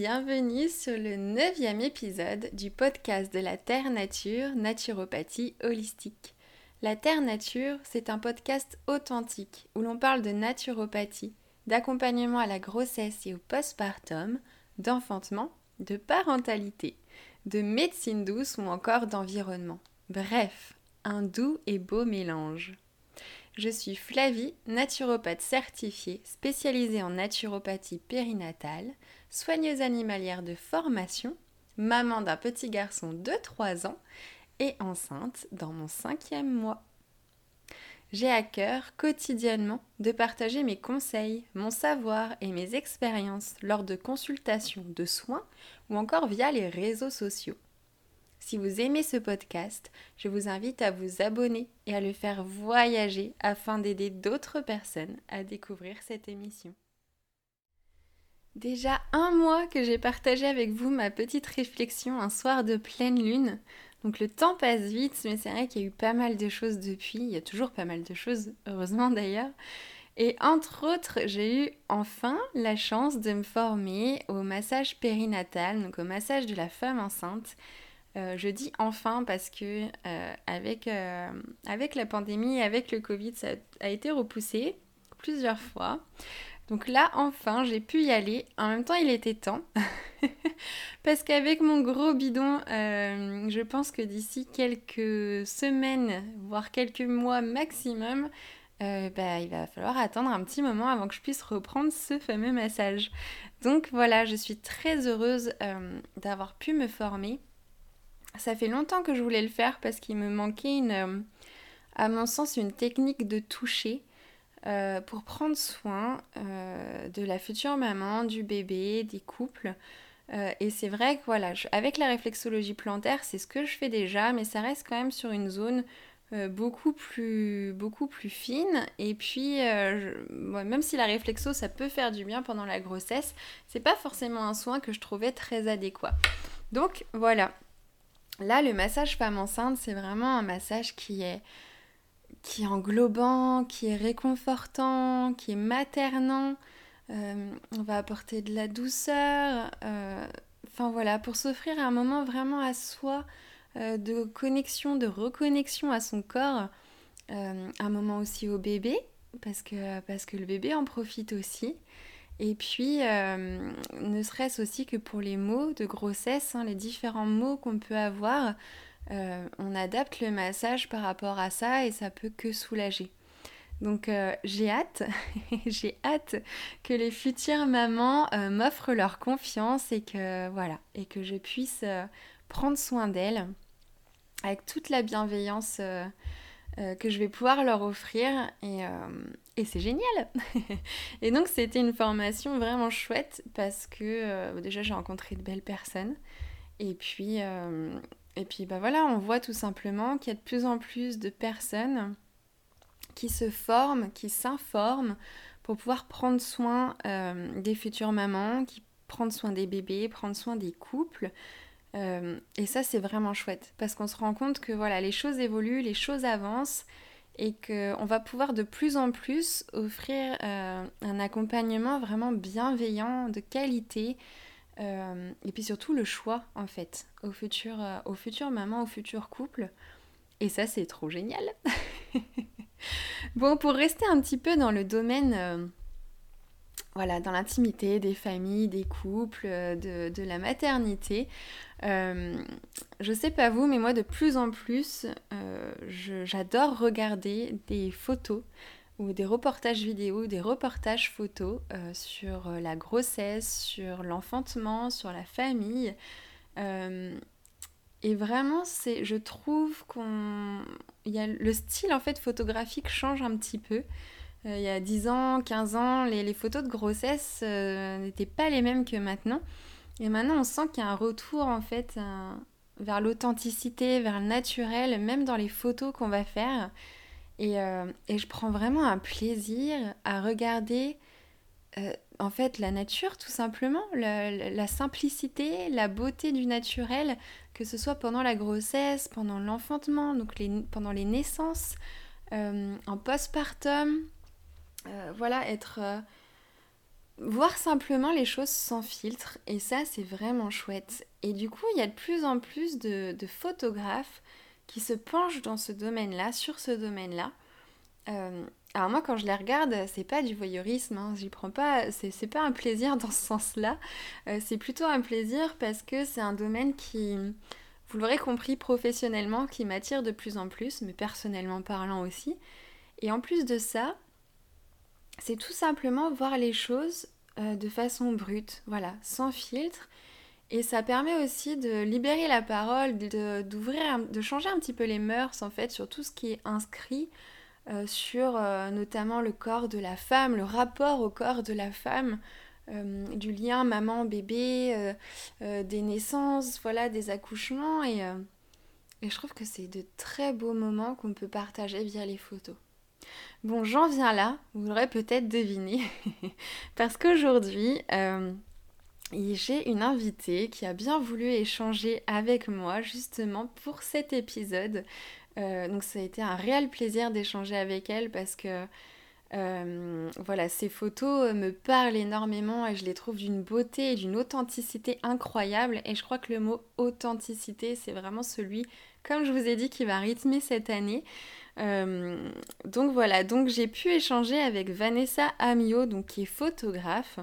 bienvenue sur le neuvième épisode du podcast de la Terre Nature, Naturopathie Holistique. La Terre Nature, c'est un podcast authentique où l'on parle de naturopathie, d'accompagnement à la grossesse et au postpartum, d'enfantement, de parentalité, de médecine douce ou encore d'environnement. Bref, un doux et beau mélange. Je suis Flavie, naturopathe certifiée, spécialisée en naturopathie périnatale, soigneuse animalière de formation, maman d'un petit garçon de 3 ans et enceinte dans mon cinquième mois. J'ai à cœur quotidiennement de partager mes conseils, mon savoir et mes expériences lors de consultations de soins ou encore via les réseaux sociaux. Si vous aimez ce podcast, je vous invite à vous abonner et à le faire voyager afin d'aider d'autres personnes à découvrir cette émission. Déjà un mois que j'ai partagé avec vous ma petite réflexion un soir de pleine lune. Donc le temps passe vite, mais c'est vrai qu'il y a eu pas mal de choses depuis. Il y a toujours pas mal de choses, heureusement d'ailleurs. Et entre autres, j'ai eu enfin la chance de me former au massage périnatal, donc au massage de la femme enceinte. Euh, je dis enfin parce que euh, avec, euh, avec la pandémie, avec le Covid, ça a été repoussé plusieurs fois. Donc là, enfin, j'ai pu y aller. En même temps, il était temps. parce qu'avec mon gros bidon, je pense que d'ici quelques semaines, voire quelques mois maximum, bah, il va falloir attendre un petit moment avant que je puisse reprendre ce fameux massage. Donc voilà, je suis très heureuse d'avoir pu me former ça fait longtemps que je voulais le faire parce qu'il me manquait une, euh, à mon sens, une technique de toucher euh, pour prendre soin euh, de la future maman, du bébé, des couples. et c'est vrai que voilà, avec la réflexologie plantaire, c'est ce que je fais déjà, mais ça reste quand même sur une zone beaucoup, plus, beaucoup plus fine. Et puis, même si la réflexo, ça peut faire du bien pendant la grossesse, c'est pas forcément un soin que je trouvais très adéquat. Donc voilà, Là, le massage femme enceinte, c'est vraiment un massage qui est, qui englobant, qui est réconfortant, qui est maternant. Euh, on va apporter de la douceur. Euh, enfin voilà, pour s'offrir un moment vraiment à soi, euh, de connexion, de reconnexion à son corps. un moment aussi au bébé, parce que le bébé en profite aussi. Et puis, euh, ne serait-ce aussi que pour les mots de grossesse, hein, les différents mots qu'on peut avoir, euh, on adapte le massage par rapport à ça et ça peut que soulager. Donc euh, j'ai hâte, j'ai hâte que les futures mamans m'offrent leur confiance et que voilà, et que je puisse prendre soin d'elles avec toute la bienveillance que je vais pouvoir leur offrir et, et c'est génial. et donc c'était une formation vraiment chouette parce que euh, déjà j'ai rencontré de belles personnes et puis et puis bah voilà on voit tout simplement qu'il y a de plus en plus de personnes qui se forment, qui s'informent pour pouvoir prendre soin des futures mamans, qui prennent soin des bébés, prendre soin des couples. Euh, et ça, c'est vraiment chouette parce qu'on se rend compte que voilà, les choses évoluent, les choses avancent et qu'on va pouvoir de plus en plus offrir euh, un accompagnement vraiment bienveillant, de qualité, euh, et puis surtout le choix en fait aux futures, aux futures mamans, aux futurs couples. Et ça, c'est trop génial. bon, pour rester un petit peu dans le domaine voilà, dans l'intimité des familles, des couples, de, de la maternité. Euh, je sais pas vous, mais moi de plus en plus, euh, j'adore regarder des photos ou des reportages vidéo, des reportages photos euh, sur la grossesse, sur l'enfantement, sur la famille. et vraiment, c'est, je trouve qu'on, y a le style en fait photographique change un petit peu. il y a 10 ans, 15 ans, les photos de grossesse n'étaient pas les mêmes que maintenant. Et maintenant, on sent qu'il y a un retour en fait euh, vers l'authenticité, vers le naturel, même dans les photos qu'on va faire. Et, euh, et, je prends vraiment un plaisir à regarder euh, en fait la nature tout simplement, la, simplicité, la beauté du naturel, que ce soit pendant la grossesse, pendant l'enfantement, donc pendant les naissances, en postpartum. voilà, être voir simplement les choses sans filtre. Et ça, c'est vraiment chouette. Et du coup, il y a de plus en plus de, photographes qui se penchent dans ce domaine-là, sur ce domaine-là. Euh, alors moi, quand je les regarde, c'est pas du voyeurisme, hein, j'y prends pas, c'est pas un plaisir dans ce sens-là. Euh, c'est plutôt un plaisir parce que c'est un domaine qui, vous l'aurez compris professionnellement, qui m'attire de plus en plus, mais personnellement parlant aussi. Et en plus de ça, c'est tout simplement voir les choses euh, de façon brute, voilà, sans filtre. Et ça permet aussi de libérer la parole, de, changer un petit peu les mœurs en fait sur tout ce qui est inscrit euh, sur euh, notamment le corps de la femme, le rapport au corps de la femme, du lien maman-bébé, des naissances, voilà, des accouchements. Et je trouve que c'est de très beaux moments qu'on peut partager via les photos. Bon, j'en viens là, vous l'aurez peut-être deviné, parce qu'aujourd'hui, euh, j'ai une invitée qui a bien voulu échanger avec moi justement pour cet épisode. Euh, donc ça a été un réel plaisir d'échanger avec elle parce que euh, voilà, ces photos me parlent énormément et je les trouve d'une beauté et d'une authenticité incroyable. Et je crois que le mot authenticité, c'est vraiment celui, comme je vous ai dit, qui va rythmer cette année. Euh, donc voilà, donc j'ai pu échanger avec Vanessa Amio, donc qui est photographe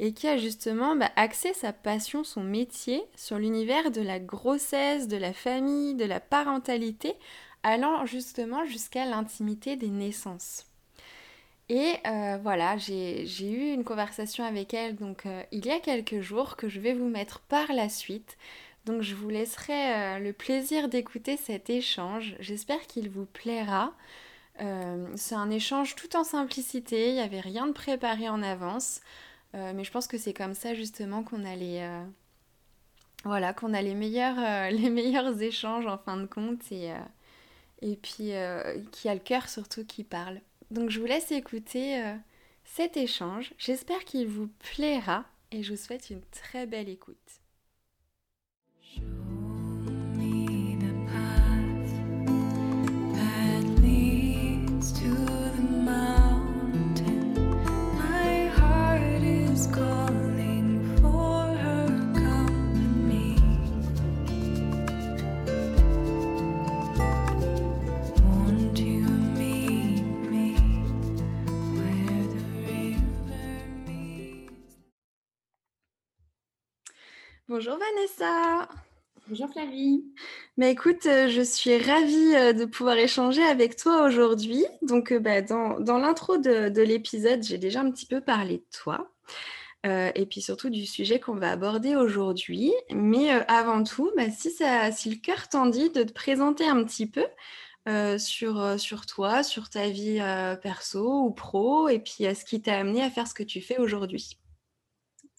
et qui a justement bah, axé sa passion, son métier sur l'univers de la grossesse, de la famille, de la parentalité, allant justement jusqu'à l'intimité des naissances. Et euh, voilà, j'ai eu une conversation avec elle donc euh, il y a quelques jours que je vais vous mettre par la suite. Donc je vous laisserai euh, le plaisir d'écouter cet échange. J'espère qu'il vous plaira. Euh, c'est un échange tout en simplicité, il n'y avait rien de préparé en avance. Euh, mais je pense que c'est comme ça justement qu'on a les, voilà, qu'on a les meilleurs, les meilleurs échanges en fin de compte et, et puis qui a le cœur surtout qui parle. Donc je vous laisse écouter cet échange. J'espère qu'il vous plaira et je vous souhaite une très belle écoute. Bonjour Vanessa. Bonjour Flavie. Mais écoute, euh, je suis ravie euh, de pouvoir échanger avec toi aujourd'hui. Donc, euh, bah, dans, l'intro de, l'épisode, j'ai déjà un petit peu parlé de toi. et puis surtout du sujet qu'on va aborder aujourd'hui. Mais avant tout, bah, si, ça, si le cœur t'en dit de te présenter un petit peu sur, sur toi, sur ta vie perso ou pro, et puis ce qui t'a amené à faire ce que tu fais aujourd'hui.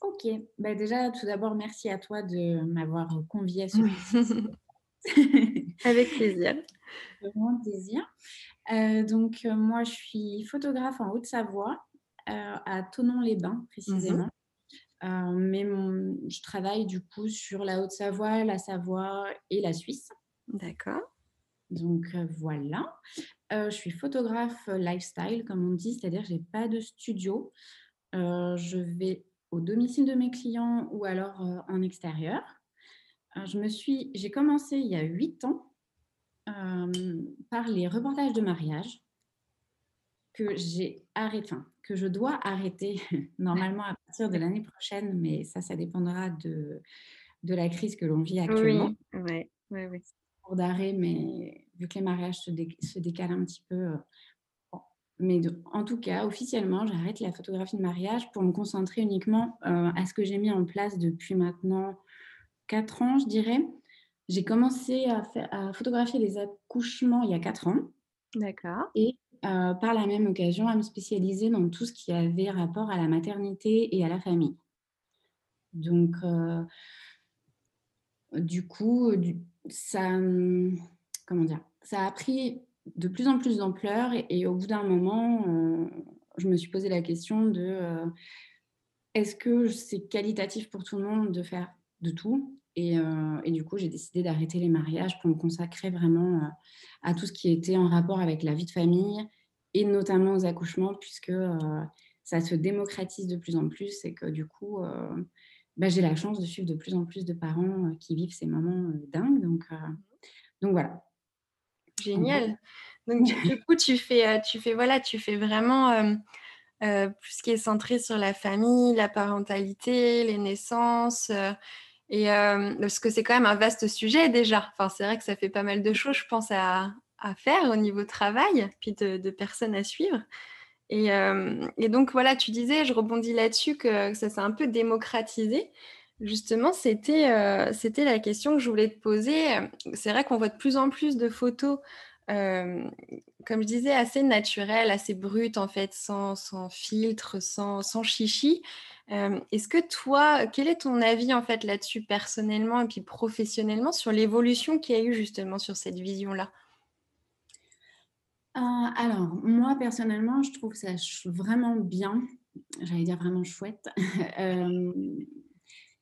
Ok, bah, déjà tout d'abord merci à toi de m'avoir convié à ce Avec plaisir. Vraiment plaisir. Euh, donc euh, moi je suis photographe en Haute-Savoie, euh, à Tonon-les-Bains précisément. Mmh mais je travaille du coup sur la Haute-Savoie, la Savoie et la Suisse. D'accord. Donc voilà. je suis photographe lifestyle, comme on dit, c'est-à-dire que je n'ai pas de studio. je vais au domicile de mes clients ou alors euh, en extérieur. Euh, je me suis, j'ai commencé il y a huit ans euh, par les reportages de mariage que j'ai arrêté, enfin, que je dois arrêter normalement à partir de l'année prochaine, mais ça, ça dépendra de, de la crise que l'on vit actuellement. Oui, oui, oui. Pour d'arrêt, mais vu que les mariages se, se décalent un petit peu, mais en tout cas, officiellement, j'arrête la photographie de mariage pour me concentrer uniquement euh, à ce que j'ai mis en place depuis maintenant 4 ans, je dirais. J'ai commencé à, à, photographier les accouchements il y a 4 ans. D'accord. Et euh, par la même occasion, à me spécialiser dans tout ce qui avait rapport à la maternité et à la famille. Donc, euh, du coup, ça, comment dire, ça a pris de plus en plus d'ampleur et, au bout d'un moment, euh, je me suis posé la question de euh, est-ce que c'est qualitatif pour tout le monde de faire de tout? Euh, et, du coup, j'ai décidé d'arrêter les mariages pour me consacrer vraiment à tout ce qui était en rapport avec la vie de famille et notamment aux accouchements, puisque ça se démocratise de plus en plus et que du coup, bah, j'ai la chance de suivre de plus en plus de parents qui vivent ces moments dingues. Donc, donc voilà. Génial. Donc du, coup, tu fais, tu fais, voilà, tu fais vraiment plus ce qui est centré sur la famille, la parentalité, les naissances. et parce que c'est quand même un vaste sujet déjà. Enfin, c'est vrai que ça fait pas mal de choses, je pense, à, à faire au niveau travail, puis de, de personnes à suivre. Et, et, donc voilà, tu disais, je rebondis là-dessus, que, ça s'est un peu démocratisé. Justement, c'était c'était la question que je voulais te poser. C'est vrai qu'on voit de plus en plus de photos, comme je disais, assez naturelles, assez brutes en fait, sans, sans filtre, sans, sans chichi. Est-ce que toi, quel est ton avis en fait là-dessus personnellement et puis professionnellement sur l'évolution qu'il y a eu justement sur cette vision-là? Euh, alors, moi, personnellement, je trouve ça vraiment bien, j'allais dire vraiment chouette,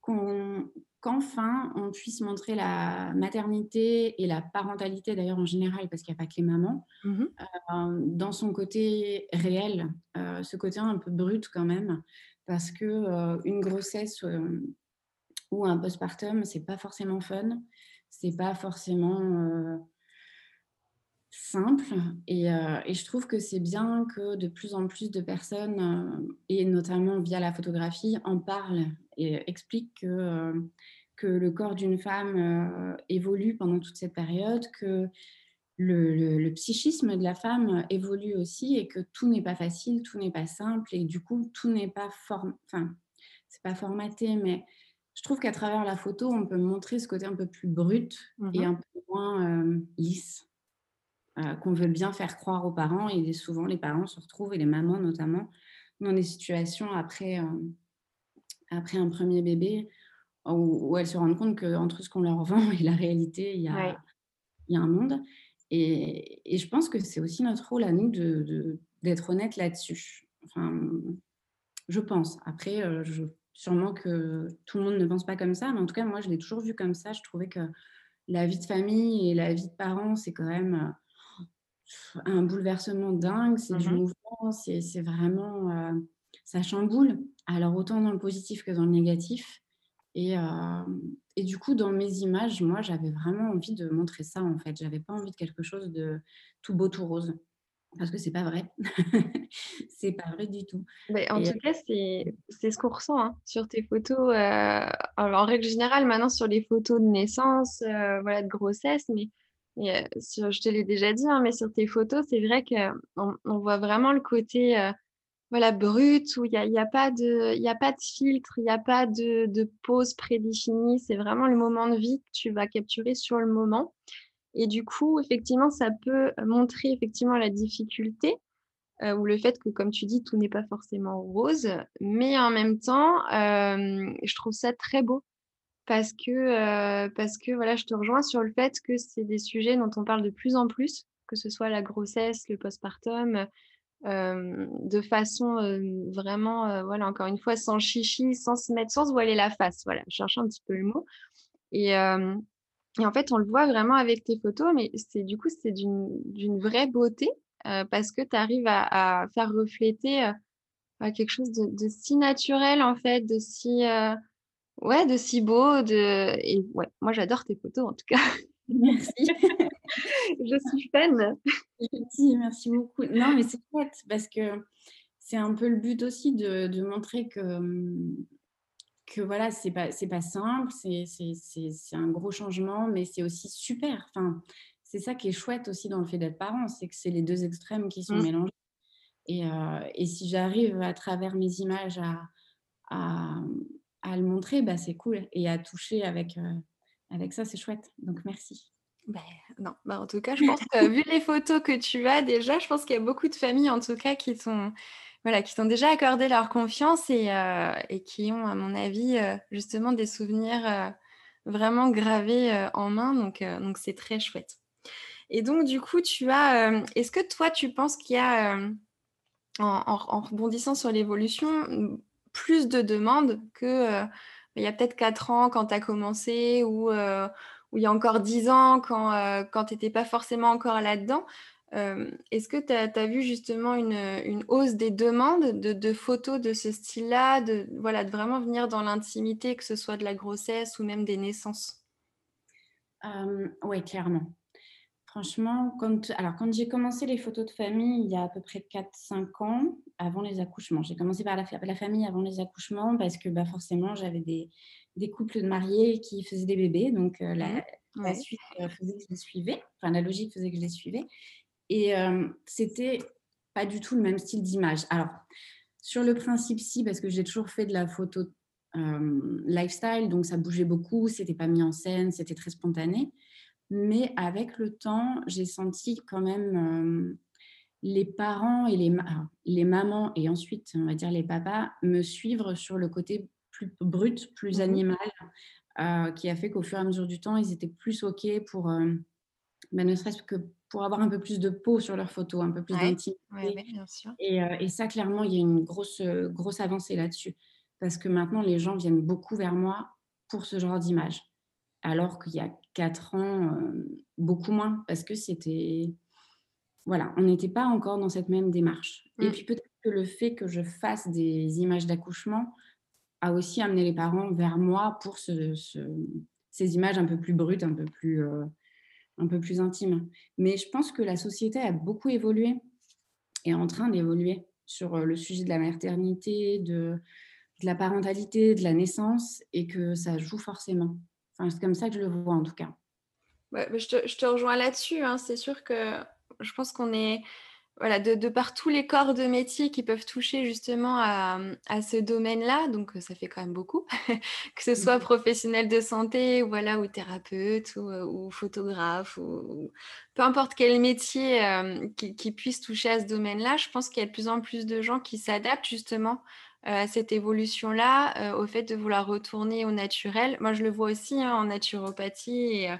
euh, qu'enfin on puisse montrer la maternité et la parentalité, d'ailleurs en général, parce qu'il n'y a pas que les mamans, mmh euh, dans son côté réel, ce côté un peu brut quand même, parce que une grossesse ou un postpartum, c'est pas forcément fun, c'est pas forcément simple euh, et, je trouve que c'est bien que de plus en plus de personnes, euh, et notamment via la photographie, en parlent et expliquent que, euh, que le corps d'une femme évolue pendant toute cette période, que le, psychisme de la femme évolue aussi et que tout n'est pas facile, tout n'est pas simple et du coup tout n'est pas form... enfin c'est pas formaté. Mais je trouve qu'à travers la photo on peut montrer ce côté un peu plus brut et mmh un peu moins lisse euh, qu'on veut bien faire croire aux parents. Et souvent, les parents se retrouvent, et les mamans notamment, dans des situations après, euh, après un premier bébé où, elles se rendent compte qu'entre ce qu'on leur vend et la réalité, il y a, il y a un monde. Et, et, je pense que c'est aussi notre rôle à nous d'être de, d'être honnête là-dessus. Enfin, je pense. Après, euh, je, sûrement que tout le monde ne pense pas comme ça, mais en tout cas, moi, je l'ai toujours vu comme ça. Je trouvais que la vie de famille et la vie de parents, c'est quand même un bouleversement dingue, c'est du mmh mouvement, c'est vraiment, euh, ça chamboule. Alors autant dans le positif que dans le négatif. Et, euh, et du coup, dans mes images, moi, j'avais vraiment envie de montrer ça, en fait. J'avais pas envie de quelque chose de tout beau, tout rose. Parce que c'est pas vrai. c'est pas vrai du tout. Mais en tout cas, c'est ce qu'on ressent hein, sur tes photos. Euh, en règle générale, maintenant, sur les photos de naissance, voilà, de grossesse, mais et, je te l'ai déjà dit, hein, mais sur tes photos, c'est vrai qu'on on voit vraiment le côté voilà, brut, où il n'y a pas de filtre, il n'y a pas de, de pause prédéfinie. C'est vraiment le moment de vie que tu vas capturer sur le moment. Et du coup, effectivement, ça peut montrer effectivement la difficulté ou le fait que, comme tu dis, tout n'est pas forcément rose. Mais en même temps, je trouve ça très beau parce que, parce que voilà, je te rejoins sur le fait que c'est des sujets dont on parle de plus en plus, que ce soit la grossesse, le postpartum, de façon vraiment, voilà, encore une fois, sans chichi, sans se mettre, sans se voiler la face. Voilà, je cherche un petit peu le mot. Et, et en fait, on le voit vraiment avec tes photos, mais c'est du coup, c'est d'une vraie beauté parce que tu arrives à, faire refléter quelque chose de, si naturel, en fait, de si Ouais, de si beau, de et ouais, moi j'adore tes photos en tout cas. Merci. Je suis fan. Merci, merci beaucoup. Non, mais c'est chouette parce que c'est un peu le but aussi de, de montrer que, mmh, que voilà, c'est pas, c'est pas simple, c'est, c'est, c'est, c'est un gros changement, mais c'est aussi super. Enfin, c'est ça qui est chouette aussi dans le fait d'être parent, c'est que c'est les deux extrêmes qui sont mmh. mélangés. Et, euh, et si j'arrive à travers mes images à, à à le montrer, bah, c'est cool. Et à toucher avec, euh, avec ça, c'est chouette. Donc, merci. Ben, non, bah, en tout cas, je pense que vu les photos que tu as déjà, je pense qu'il y a beaucoup de familles, en tout cas, qui sont voilà, qui t'ont déjà accordé leur confiance et, euh, et, qui ont, à mon avis, euh, justement des souvenirs vraiment gravés en main. Donc, donc c'est très chouette. Et donc, du coup, tu as. Est-ce que toi, tu penses qu'il y a, en, rebondissant sur l'évolution, plus de demandes que euh, il y a peut-être 4 ans quand tu as commencé ou, euh, ou, il y a encore 10 ans quand, euh, quand tu n'étais pas forcément encore là-dedans. Est-ce que tu as, vu justement une, hausse des demandes de, photos de ce style-là, de, voilà, de vraiment venir dans l'intimité, que ce soit de la grossesse ou même des naissances? Oui, clairement. Franchement, quand, alors quand j'ai commencé les photos de famille il y a à peu près 4-5 ans, avant les accouchements, j'ai commencé par la, la, famille avant les accouchements parce que bah, forcément j'avais des, des, couples de mariés qui faisaient des bébés, donc la, la, suite faisait que je les suivais, enfin la logique faisait que je les suivais. Et c'était pas du tout le même style d'image. Alors, sur le principe, si, parce que j'ai toujours fait de la photo lifestyle, donc ça bougeait beaucoup, c'était pas mis en scène, c'était très spontané. Mais avec le temps, j'ai senti quand même les parents et les, les mamans, et ensuite, on va dire les papas, me suivre sur le côté plus brut, plus mmh animal, qui a fait qu'au fur et à mesure du temps, ils étaient plus OK pour, ben, ne serait-ce que pour avoir un peu plus de peau sur leurs photos, un peu plus d'intimité. et, euh, et, ça, clairement, il y a une grosse, euh, grosse avancée là-dessus. Parce que maintenant, les gens viennent beaucoup vers moi pour ce genre d'image. Alors qu'il y a quatre ans, euh, beaucoup moins, parce que c'était... Voilà, on n'était pas encore dans cette même démarche. Et mmh. puis peut-être que le fait que je fasse des images d'accouchement a aussi amené les parents vers moi pour ce, ces images un peu plus brutes, un peu plus un peu plus intime. Mais je pense que la société a beaucoup évolué et est en train d'évoluer sur euh, le sujet de la maternité, de, la parentalité, de la naissance, et que ça joue forcément. Enfin, c'est comme ça que je le vois en tout cas. je, te, rejoins là-dessus. Hein. C'est sûr que je pense qu'on est voilà, de, par tous les corps de métier qui peuvent toucher justement à, ce domaine-là, donc ça fait quand même beaucoup, que ce soit mmh. professionnel de santé, voilà, ou thérapeute, ou, photographe, ou, peu importe quel métier euh, qui, puisse toucher à ce domaine-là, je pense qu'il y a de plus en plus de gens qui s'adaptent justement à cette évolution-là, au fait de vouloir retourner au naturel. Moi, je le vois aussi hein, en naturopathie et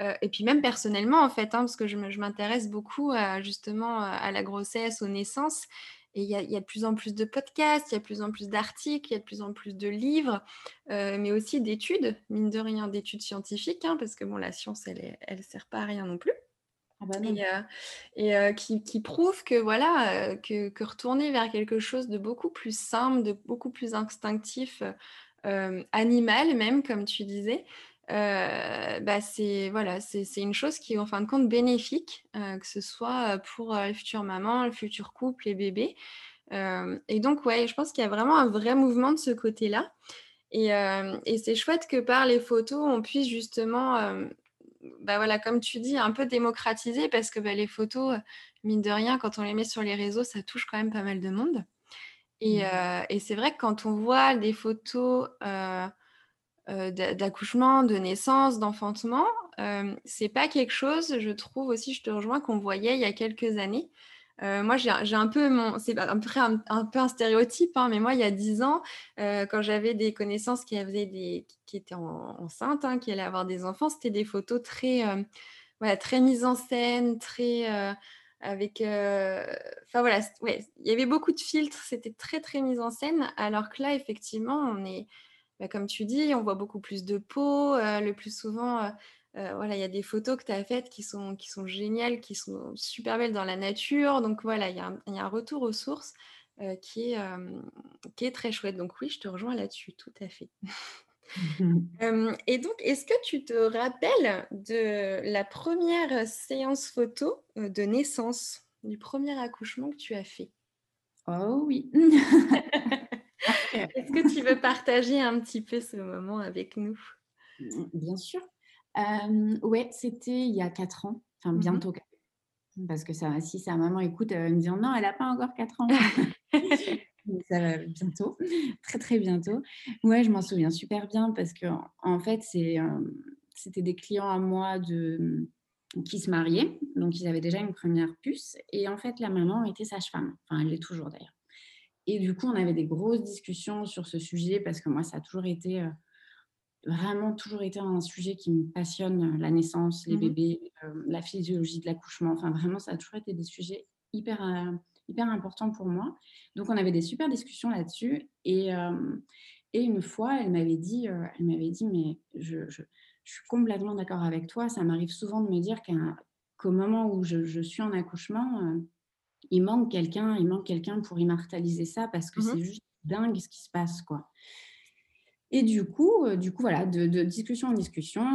euh, et puis même personnellement, en fait, hein, parce que je m'intéresse beaucoup justement à la grossesse, aux naissances. Et il y, a de plus en plus de podcasts, il y a de plus en plus d'articles, il y a de plus en plus de livres, euh, mais aussi d'études, mine de rien, d'études scientifiques, hein, parce que bon, la science, elle ne sert pas à rien non plus. Ah bah et, euh, qui, qui, prouvent que voilà que, que, retourner vers quelque chose de beaucoup plus simple, de beaucoup plus instinctif, animal même, comme tu disais, euh, bah c'est voilà, c'est une chose qui est en fin de compte bénéfique, euh, que ce soit pour les futures mamans, le futur couple, les bébés. Euh, et donc, ouais, je pense qu'il y a vraiment un vrai mouvement de ce côté-là. Et, et c'est chouette que par les photos, on puisse justement, bah voilà, comme tu dis, un peu démocratiser parce que bah, les photos, mine de rien, quand on les met sur les réseaux, ça touche quand même pas mal de monde. Et, mmh. et c'est vrai que quand on voit des photos euh, d'accouchement, de naissance, d'enfantement, euh, c'est pas quelque chose, je trouve aussi, je te rejoins, qu'on voyait il y a quelques années. Euh, moi, j'ai un peu mon, c'est un, peu un stéréotype, hein, mais moi, il y a dix ans, quand j'avais des connaissances qui avaient des, qui étaient enceintes, hein, qui allaient avoir des enfants, c'était des photos très, voilà, très mises en scène, très avec, enfin voilà, ouais, il y avait beaucoup de filtres, c'était très très mis en scène, alors que là, effectivement, on est bah, comme tu dis, on voit beaucoup plus de peau. le plus souvent, voilà, il y a des photos que tu as faites qui sont, qui sont géniales, qui sont super belles dans la nature. Donc voilà, il y, a un retour aux sources qui, est, qui est très chouette. Donc oui, je te rejoins là-dessus, tout à fait. et donc, est-ce que tu te rappelles de la première séance photo de naissance, du premier accouchement que tu as fait? Oh oui Est-ce que tu veux partager un petit peu ce moment avec nous? Bien sûr. Euh, ouais, c'était il y a 4 ans, enfin mmh bientôt. Parce que ça, si sa maman écoute, elle va me dire non, elle n'a pas encore 4 ans. ça va bientôt, très très bientôt. Ouais, je m'en souviens super bien parce que en fait, c'est, c'était des clients à moi de, qui se mariaient, donc ils avaient déjà une première puce. Et en fait, la maman était sage-femme, enfin elle l'est toujours d'ailleurs. Et du coup, on avait des grosses discussions sur ce sujet parce que moi, ça a toujours été vraiment toujours été un sujet qui me passionne, la naissance, les mmh bébés, euh, la physiologie de l'accouchement. Enfin, vraiment, ça a toujours été des sujets hyper, euh, hyper importants pour moi. Donc, on avait des super discussions là-dessus. Et, et une fois, elle m'avait dit, elle m'avait dit, mais je, je, je suis complètement d'accord avec toi. Ça m'arrive souvent de me dire qu'au moment où je, suis en accouchement, euh, il manque quelqu'un, il manque quelqu'un pour immortaliser ça parce que mmh c'est juste dingue ce qui se passe, quoi. Et du coup, euh, du coup voilà, de, discussion en discussion,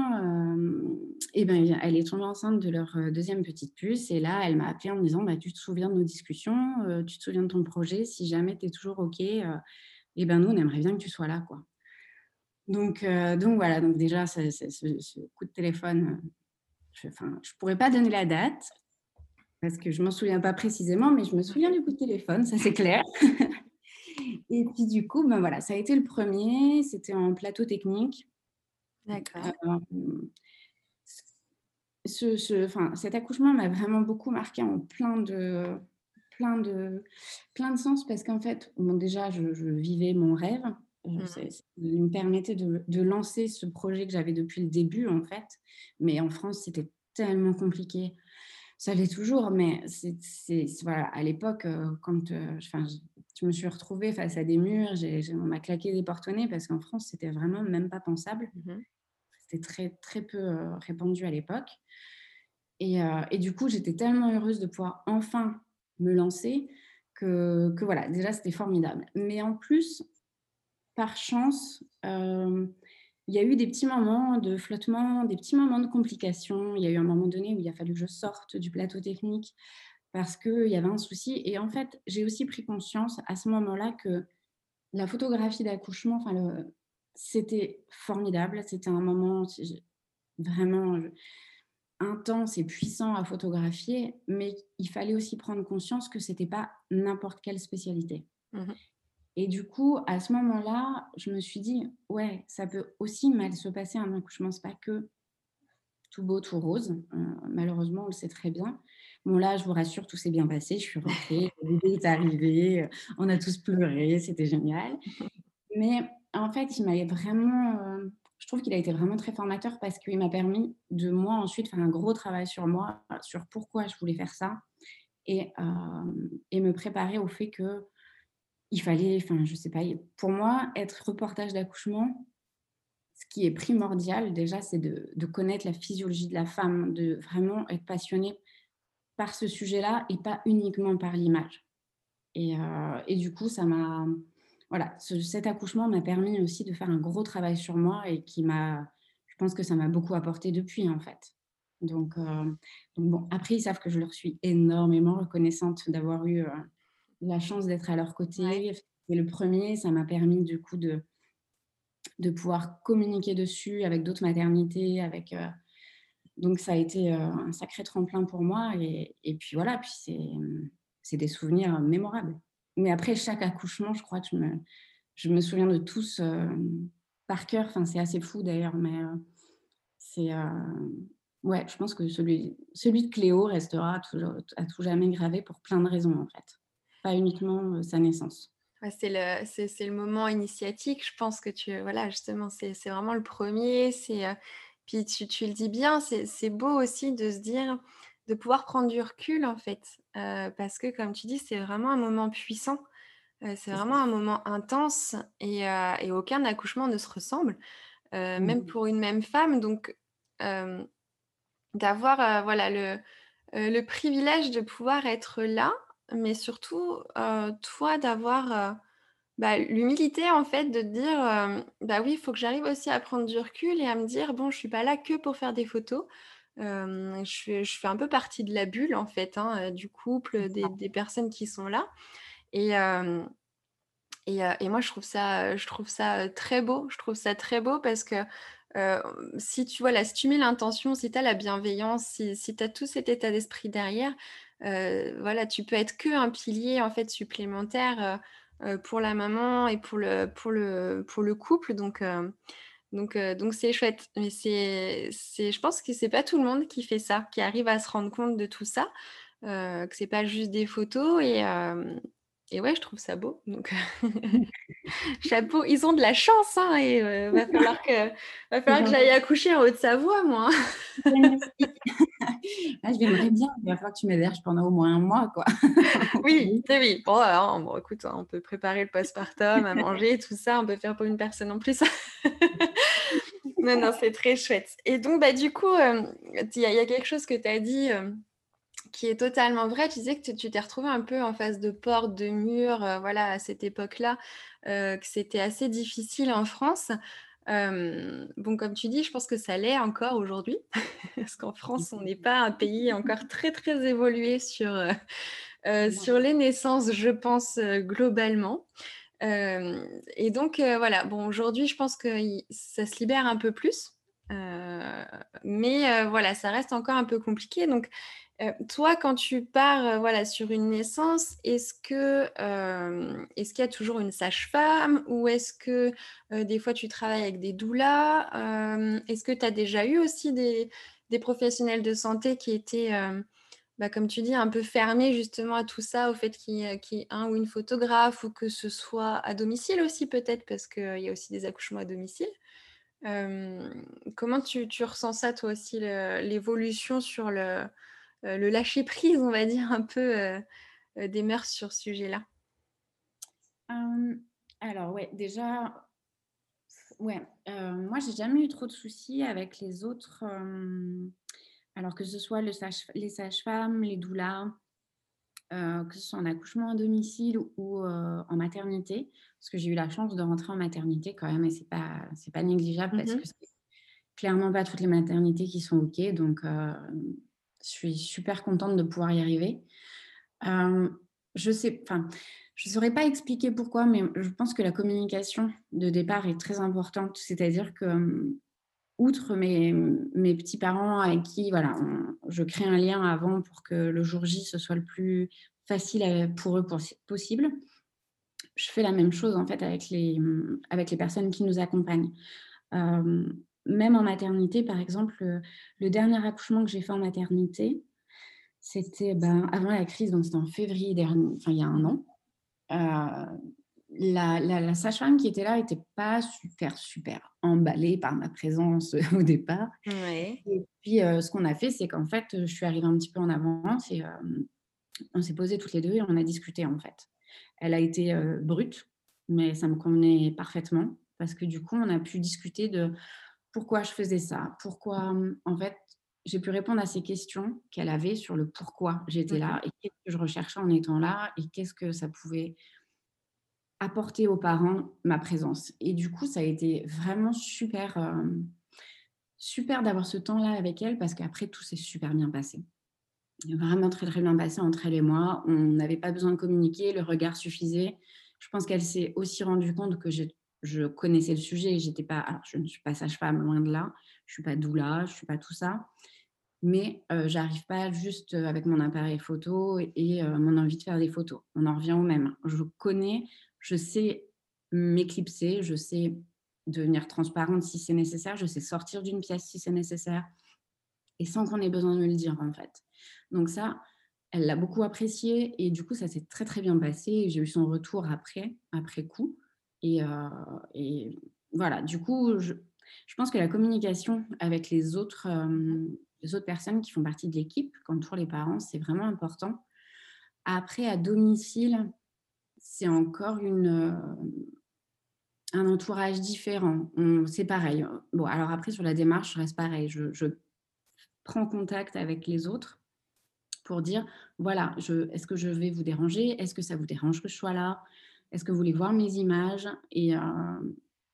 et ben, elle est tombée enceinte de leur deuxième petite puce. Et là, elle m'a appelé en me disant bah, Tu te souviens de nos discussions Tu te souviens de ton projet Si jamais tu es toujours OK, et ben, nous, on aimerait bien que tu sois là. Quoi. Donc, donc voilà, donc déjà, ce, coup de téléphone, je ne pourrais pas donner la date parce que je ne m'en souviens pas précisément, mais je me souviens du coup de téléphone, ça c'est clair. Et puis du coup, ben voilà, ça a été le premier, c'était en plateau technique. D'accord. ce, enfin, cet accouchement m'a vraiment beaucoup marqué en plein de, plein de, plein de sens parce qu'en fait, bon, déjà, je, vivais mon rêve. Euh, mmh. il me permettait de, de, lancer ce projet que j'avais depuis le début, en fait. Mais en France, c'était tellement compliqué. Ça l'est toujours, mais c'est, voilà, à l'époque, euh, quand euh, je me suis retrouvée face à des murs, j'ai, on m'a claqué des porte parce qu'en France, c'était vraiment même pas pensable. Mmh c'était très, très peu euh, répandu à l'époque. Et, euh, et, du coup, j'étais tellement heureuse de pouvoir enfin me lancer que, que voilà, déjà, c'était formidable. Mais en plus, par chance, euh, il y a eu des petits moments de flottement, des petits moments de complications. Il y a eu un moment donné où il a fallu que je sorte du plateau technique parce qu'il y avait un souci. Et en fait, j'ai aussi pris conscience à ce moment-là que la photographie d'accouchement, enfin, c'était formidable. C'était un moment vraiment intense et puissant à photographier, mais il fallait aussi prendre conscience que c'était pas n'importe quelle spécialité. Mmh et du coup, à ce moment-là, je me suis dit, ouais, ça peut aussi mal se passer un accouchement. C'est pas que tout beau, tout rose. Euh, malheureusement, on le sait très bien. Bon, là, je vous rassure, tout s'est bien passé. Je suis rentrée, bébé est arrivé, on a tous pleuré, c'était génial. Mais en fait, il m'avait vraiment. Euh, je trouve qu'il a été vraiment très formateur parce qu'il m'a permis de moi ensuite faire un gros travail sur moi, sur pourquoi je voulais faire ça et, euh, et me préparer au fait que il fallait, enfin, je sais pas, pour moi, être reportage d'accouchement, ce qui est primordial déjà, c'est de, de, connaître la physiologie de la femme, de vraiment être passionné par ce sujet-là et pas uniquement par l'image. Et, euh, et, du coup, ça m'a, voilà, cet accouchement m'a permis aussi de faire un gros travail sur moi et qui m'a, je pense que ça m'a beaucoup apporté depuis en fait. Donc, euh, donc, bon, après ils savent que je leur suis énormément reconnaissante d'avoir eu euh, la chance d'être à leur côté. Et le premier, ça m'a permis du coup de de pouvoir communiquer dessus avec d'autres maternités, avec donc ça a été un sacré tremplin pour moi. Et, puis voilà, puis c'est des souvenirs mémorables. Mais après chaque accouchement, je crois que je me, souviens de tous par cœur. Enfin, c'est assez fou d'ailleurs, mais c'est ouais, je pense que celui, de Cléo restera à tout jamais gravé pour plein de raisons en fait, pas uniquement sa naissance. c'est le, c'est, le moment initiatique, je pense que tu, voilà, justement, c'est, vraiment le premier, c'est, puis tu, le dis bien, c'est beau aussi de se dire, de pouvoir prendre du recul en fait, euh, parce que comme tu dis, c'est vraiment un moment puissant, euh, c'est vraiment un moment intense et, euh, et, aucun accouchement ne se ressemble, même pour une même femme. Donc d'avoir voilà le, le privilège de pouvoir être là, mais surtout toi d'avoir bah, l'humilité, en fait, de dire, bah oui, il faut que j'arrive aussi à prendre du recul et à me dire: «Bon, je suis pas là que pour faire des photos». je fais un peu partie de la bulle, en fait, hein, du couple, des personnes qui sont là et et moi, je trouve ça je trouve ça, très beau. Je trouve ça très beau parce que, si tu vois, si tu mets l'intention, si tu as la bienveillance, si si tu as tout cet état d'esprit derrière, voilà, tu peux être qu'un pilier, en fait, supplémentaire, pour la maman et pour le, pour le, pour le couple. Donc, euh, donc, euh, donc c'est chouette. Mais c'est, c'est, je pense que c'est pas tout le monde qui fait ça, qui arrive à se rendre compte de tout ça, que c'est pas juste des photos. Et ouais, je trouve ça beau. Donc, chapeau, ils ont de la chance. Hein, et va falloir que, va falloir que j'aille accoucher en Haute-Savoie, moi. Ah, je j'aimerais bien, il va falloir que tu m'héberges pendant au moins un mois. Quoi. oui, oui. Bon, alors, bon, écoute, hein, on peut préparer le postpartum, à manger, tout ça. On peut faire pour une personne en plus. non, non, c'est très chouette. Et donc, bah, du coup, il y, a quelque chose que tu as dit qui est totalement vrai. Tu disais que tu t'es retrouvé un peu en face de portes, de murs, voilà, à cette époque-là, que c'était assez difficile en France. bon, comme tu dis, je pense que ça l'est encore aujourd'hui, parce qu'en France, on n'est pas un pays encore très, très évolué sur, sur les naissances, je pense, globalement. et donc, voilà, bon, aujourd'hui, je pense que ça se libère un peu plus. mais voilà, ça reste encore un peu compliqué. Donc, toi, quand tu pars voilà, sur une naissance, est-ce que est-ce qu'il y a toujours une sage-femme ou est-ce que des fois tu travailles avec des doulas Est-ce que tu as déjà eu aussi des, professionnels de santé qui étaient, bah, comme tu dis, un peu fermés justement à tout ça, au fait qu'il y, ait un ou une photographe ou que ce soit à domicile aussi peut-être parce qu'il y a aussi des accouchements à domicile. Comment tu, ressens ça toi aussi, l'évolution sur le, euh, le lâcher prise, on va dire, un peu euh, euh, des mœurs sur ce sujet-là. Alors, ouais, déjà, ouais, moi, j'ai jamais eu trop de soucis avec les autres, alors que ce soit le les sages-femmes, les doulas, que ce soit en accouchement à domicile ou en maternité, parce que j'ai eu la chance de rentrer en maternité quand même, et c'est pas c'est pas négligeable parce mmh que c'est clairement pas toutes les maternités qui sont ok, donc je suis super contente de pouvoir y arriver. je sais, enfin, je saurais pas expliquer pourquoi, mais je pense que la communication de départ est très importante. C'est-à-dire que, outre mes, mes petits-parents avec qui voilà, je crée un lien avant pour que le jour J, ce soit le plus facile pour eux possible, je fais la même chose en fait avec les, avec les personnes qui nous accompagnent même en maternité, par exemple, le, dernier accouchement que j'ai fait en maternité, c'était ben, avant la crise, donc c'était en février dernier, enfin il y a un an. Euh, la, sage-femme qui était là n'était pas super, super emballée par ma présence au départ. Et puis, euh, ce qu'on a fait, c'est qu'en fait, je suis arrivée un petit peu en avance et euh, on s'est posé toutes les deux et on a discuté, en fait. Elle a été brute, mais ça me convenait parfaitement parce que du coup, on a pu discuter de pourquoi je faisais ça, pourquoi, en fait, j'ai pu répondre à ces questions qu'elle avait sur le pourquoi j'étais là et qu'est-ce que je recherchais en étant là et qu'est-ce que ça pouvait apporter aux parents ma présence. Et du coup, ça a été vraiment super, super d'avoir ce temps-là avec elle parce qu'après, tout s'est super bien passé. Vraiment très, très bien passé entre elle et moi. On n'avait pas besoin de communiquer, le regard suffisait. Je pense qu'elle s'est aussi rendue compte que j'ai je connaissais le sujet. J'étais pas, alors je ne suis pas sage-femme, loin de là. Je suis pas doula, je suis pas tout ça. Mais euh, j'arrive pas juste avec mon appareil photo et mon envie de faire des photos. On en revient au même. Je connais, je sais m'éclipser, je sais devenir transparente si c'est nécessaire, je sais sortir d'une pièce si c'est nécessaire, et sans qu'on ait besoin de me le dire en fait. Donc ça, elle l'a beaucoup apprécié et du coup ça s'est très très bien passé. J'ai eu son retour après, après coup. Et, voilà, du coup, je, pense que la communication avec les autres, les autres personnes qui font partie de l'équipe, comme pour les parents, c'est vraiment important. Après, à domicile, c'est encore une, un entourage différent. C'est pareil. Bon, alors après, sur la démarche, je reste pareil. Je prends contact avec les autres pour dire, voilà, est-ce que je vais vous déranger? Est-ce que ça vous dérange que je sois là? Est-ce que vous voulez voir mes images et, euh,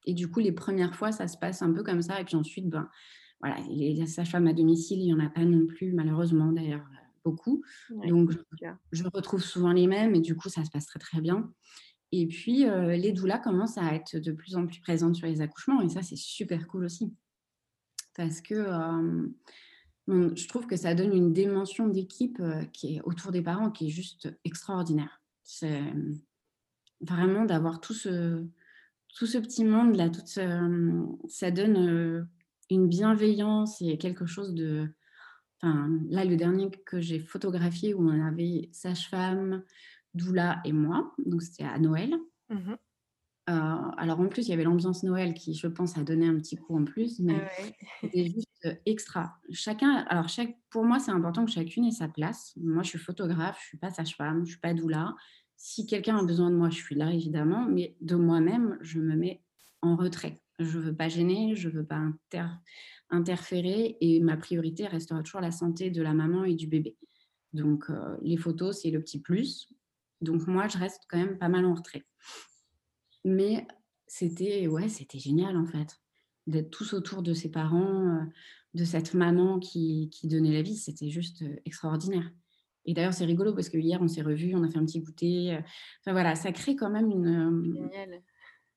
et, du coup, les premières fois, ça se passe un peu comme ça. Et puis ensuite, ben, voilà, les sages-femmes à domicile, il n'y en a pas non plus, malheureusement, d'ailleurs, beaucoup. Donc, je, retrouve souvent les mêmes et du coup, ça se passe très, très bien. Et puis, euh, les doulas commencent à être de plus en plus présentes sur les accouchements et ça, c'est super cool aussi. Parce que euh, je trouve que ça donne une dimension d'équipe qui est autour des parents qui est juste extraordinaire. C'est vraiment d'avoir tout ce, tout ce petit monde là, tout ça donne une bienveillance et quelque chose de. Enfin, là, le dernier que j'ai photographié où on avait sage-femme, doula et moi, donc c'était à Noël. Mmh alors en plus, il y avait l'ambiance Noël qui, je pense, a donné un petit coup en plus, mais c'était juste extra. Chacun, alors chaque, pour moi, c'est important que chacune ait sa place. Moi, je suis photographe, je suis pas sage-femme, je suis pas doula. Si quelqu'un a besoin de moi, je suis là, évidemment, mais de moi-même, je me mets en retrait. Je ne veux pas gêner, je ne veux pas interférer et ma priorité restera toujours la santé de la maman et du bébé. Donc, euh, les photos, c'est le petit plus. Donc, moi, je reste quand même pas mal en retrait. Mais c'était ouais, c'était génial, en fait, d'être tous autour de ses parents, euh, de cette maman qui, donnait la vie. C'était juste euh, extraordinaire. Et d'ailleurs, c'est rigolo parce que hier, on s'est revus, on a fait un petit goûter. Enfin, voilà, ça crée quand même une. Génial.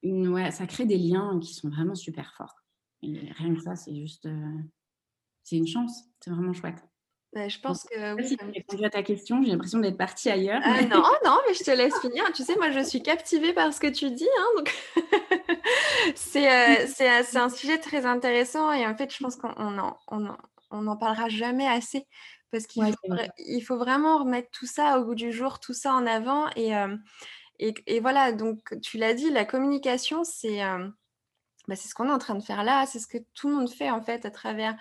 une ouais, ça crée des liens qui sont vraiment super forts. Et rien que ça, c'est juste. c'est une chance. C'est vraiment chouette. Bah, je pense que oui. Si tu répondu à ta question, j'ai l'impression d'être partie ailleurs. Ah, non, non, mais je te laisse finir. Tu sais, moi, je suis captivée par ce que tu dis. Hein, donc... c'est, euh, euh, un sujet très intéressant et en fait, je pense qu'on en, on on en parlera jamais assez parce qu'il faut, il faut vraiment remettre tout ça au bout du jour, tout ça en avant. Et, euh, et, et, voilà, donc tu l'as dit, la communication, c'est, bah, c'est ce qu'on est en train de faire là, c'est ce que tout le monde fait en fait à travers